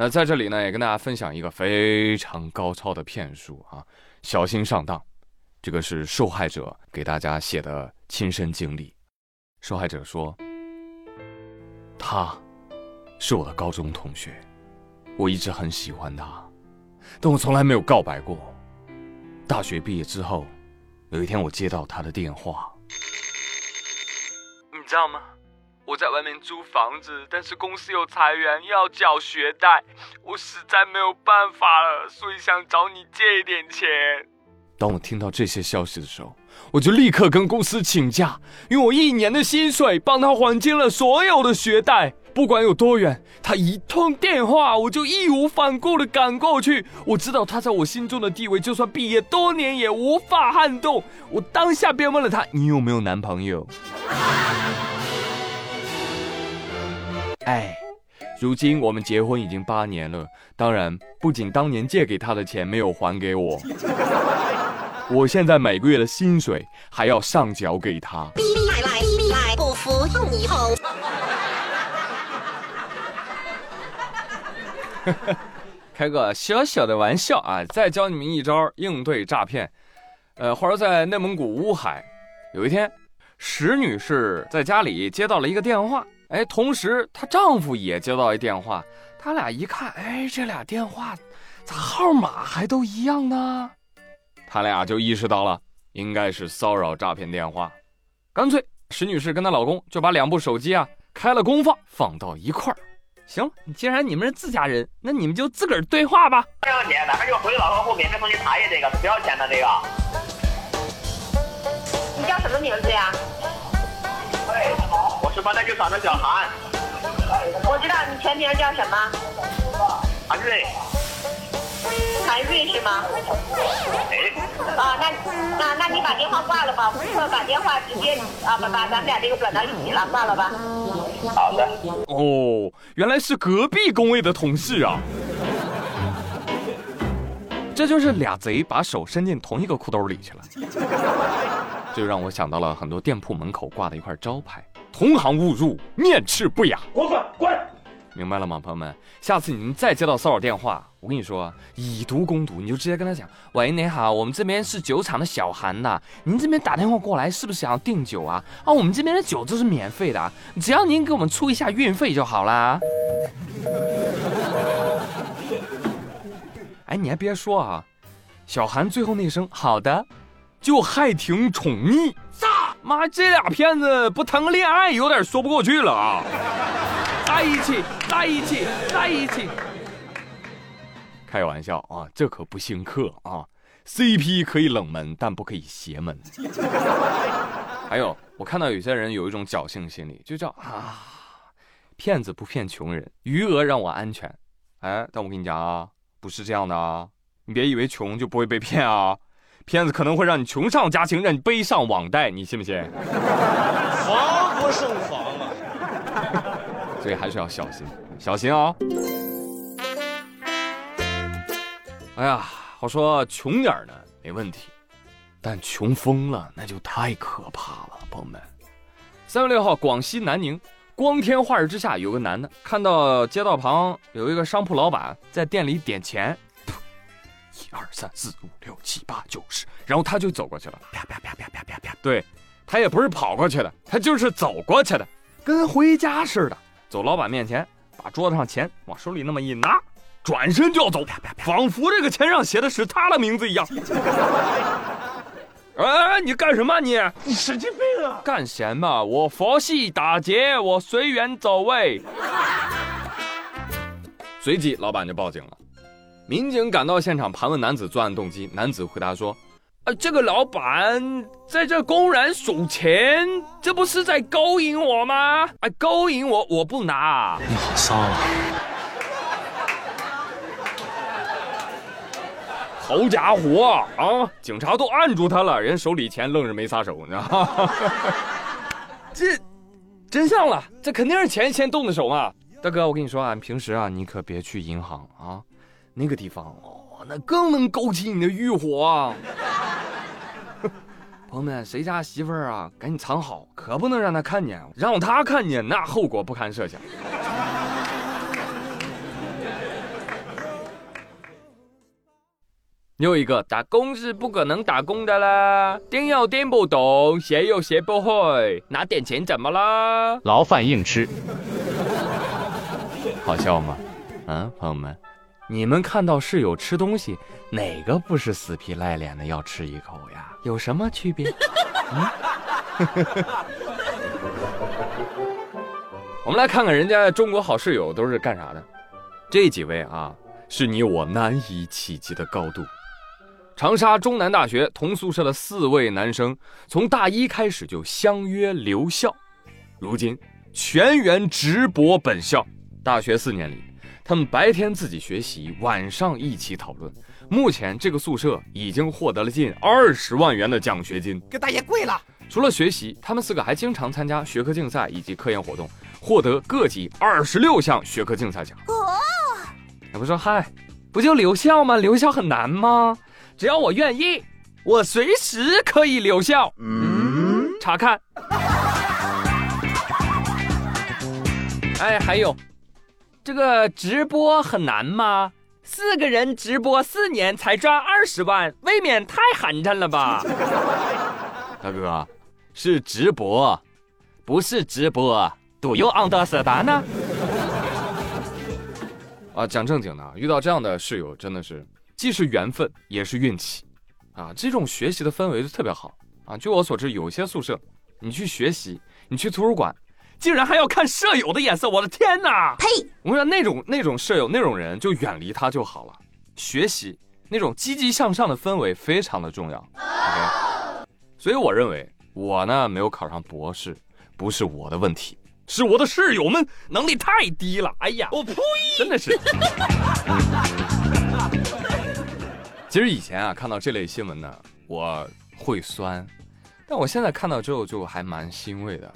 那在这里呢，也跟大家分享一个非常高超的骗术啊，小心上当。这个是受害者给大家写的亲身经历。受害者说：“他是我的高中同学，我一直很喜欢他，但我从来没有告白过。大学毕业之后，有一天我接到他的电话，你知道吗？我在外面租房子，但是公司有裁员，又要缴学贷，我实在没有办法了，所以想找你借一点钱。”当我听到这些消息的时候，我就立刻跟公司请假，用我一年的薪水帮他还清了所有的学贷。不管有多远，他一通电话，我就义无反顾的赶过去。我知道他在我心中的地位，就算毕业多年也无法撼动。我当下便问了他：“你有没有男朋友？”哎，如今我们结婚已经八年了，当然不仅当年借给他的钱没有还给我。我现在每个月的薪水还要上缴给他。来来来，不服送你哄。开个小小的玩笑啊！再教你们一招应对诈骗。呃，话说在内蒙古乌海，有一天，石女士在家里接到了一个电话，哎，同时她丈夫也接到一电话，他俩一看，哎，这俩电话咋号码还都一样呢？他俩就意识到了，应该是骚扰诈骗电话，干脆石女士跟她老公就把两部手机啊开了功放，放到一块儿。行，既然你们是自家人，那你们就自个儿对话吧。不要钱，哪边就回老客户免费送你茶叶，这个不要钱的。这个，你叫什么名字呀？喂，我是八大酒厂的小韩。我知道你全名叫什么？韩瑞。韩瑞是吗？啊，那那那你把电话挂了吧，顾客把电话直接啊把把咱们俩这个转到一起了，挂了吧。好的。哦，原来是隔壁工位的同事啊。这就是俩贼把手伸进同一个裤兜里去了。这就让我想到了很多店铺门口挂的一块招牌：同行误入，面斥不雅。滚滚滚！明白了吗，朋友们？下次你们再接到骚扰电话，我跟你说，以毒攻毒，你就直接跟他讲：“喂，你好，我们这边是酒厂的小韩呐，您这边打电话过来是不是想要订酒啊？啊，我们这边的酒都是免费的，只要您给我们出一下运费就好啦。”哎，你还别说啊，小韩最后那声“好的”，就还挺宠溺。妈，这俩骗子不谈个恋爱有点说不过去了啊！在一起，在一起，在一起。开玩笑啊，这可不兴克啊！CP 可以冷门，但不可以邪门。还有，我看到有些人有一种侥幸心理，就叫啊，骗子不骗穷人，余额让我安全。哎，但我跟你讲啊，不是这样的啊！你别以为穷就不会被骗啊，骗子可能会让你穷上加穷，让你背上网贷，你信不信？防不胜防啊！所以还是要小心，小心哦。哎呀，我说穷点呢没问题，但穷疯了那就太可怕了，朋友们。三月六号，广西南宁，光天化日之下，有个男的看到街道旁有一个商铺老板在店里点钱，三四五六七八九十，然后他就走过去了，啪啪啪啪啪啪啪。对，他也不是跑过去的，他就是走过去的，跟回家似的。走老板面前，把桌子上钱往手里那么一拿，转身就要走，仿佛这个钱上写的是他的名字一样。哎，你干什么你？你神经病啊！干什么？我佛系打劫，我随缘走位。随即，老板就报警了。民警赶到现场盘问男子作案动机，男子回答说。啊这个老板在这公然数钱，这不是在勾引我吗？哎，勾引我，我不拿。你好骚啊！好家伙啊！警察都按住他了，人手里钱愣是没撒手，你知道吗？这真相了，这肯定是钱先动的手嘛。大哥，我跟你说啊，平时啊，你可别去银行啊，那个地方哦，那更能勾起你的欲火。朋友们，谁家媳妇儿啊？赶紧藏好，可不能让他看见，让他看见那后果不堪设想。又一个打工是不可能打工的啦，颠又颠不懂，学又学不会，拿点钱怎么啦？牢饭硬吃，好笑吗？嗯，朋友们。你们看到室友吃东西，哪个不是死皮赖脸的要吃一口呀？有什么区别？嗯，我们来看看人家中国好室友都是干啥的。这几位啊，是你我难以企及的高度。长沙中南大学同宿舍的四位男生，从大一开始就相约留校，如今全员直博本校。大学四年里，他们白天自己学习，晚上一起讨论。目前这个宿舍已经获得了近二十万元的奖学金，给大爷跪了。除了学习，他们四个还经常参加学科竞赛以及科研活动，获得各级二十六项学科竞赛奖。哦，我不说嗨，不就留校吗？留校很难吗？只要我愿意，我随时可以留校。嗯，查看。哎，还有，这个直播很难吗？四个人直播四年才赚二十万，未免太寒碜了吧？大哥，是直播，不是直播。Do you understand 呢？啊，讲正经的，遇到这样的室友真的是。既是缘分，也是运气，啊，这种学习的氛围就特别好啊。据我所知，有些宿舍，你去学习，你去图书馆，竟然还要看舍友的眼色，我的天哪！呸！我跟你说，那种那种舍友那种人，就远离他就好了。学习那种积极向上的氛围非常的重要。OK，所以我认为我呢没有考上博士，不是我的问题，是我的室友们能力太低了。哎呀，我呸！真的是。其实以前啊，看到这类新闻呢，我会酸，但我现在看到之后就还蛮欣慰的啊，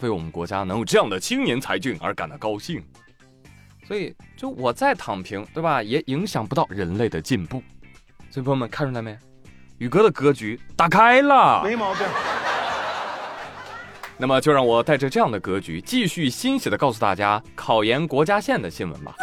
为我们国家能有这样的青年才俊而感到高兴。所以，就我再躺平，对吧，也影响不到人类的进步。所以，朋友们看出来没？宇哥的格局打开了，没毛病。那么，就让我带着这样的格局，继续欣喜的告诉大家考研国家线的新闻吧。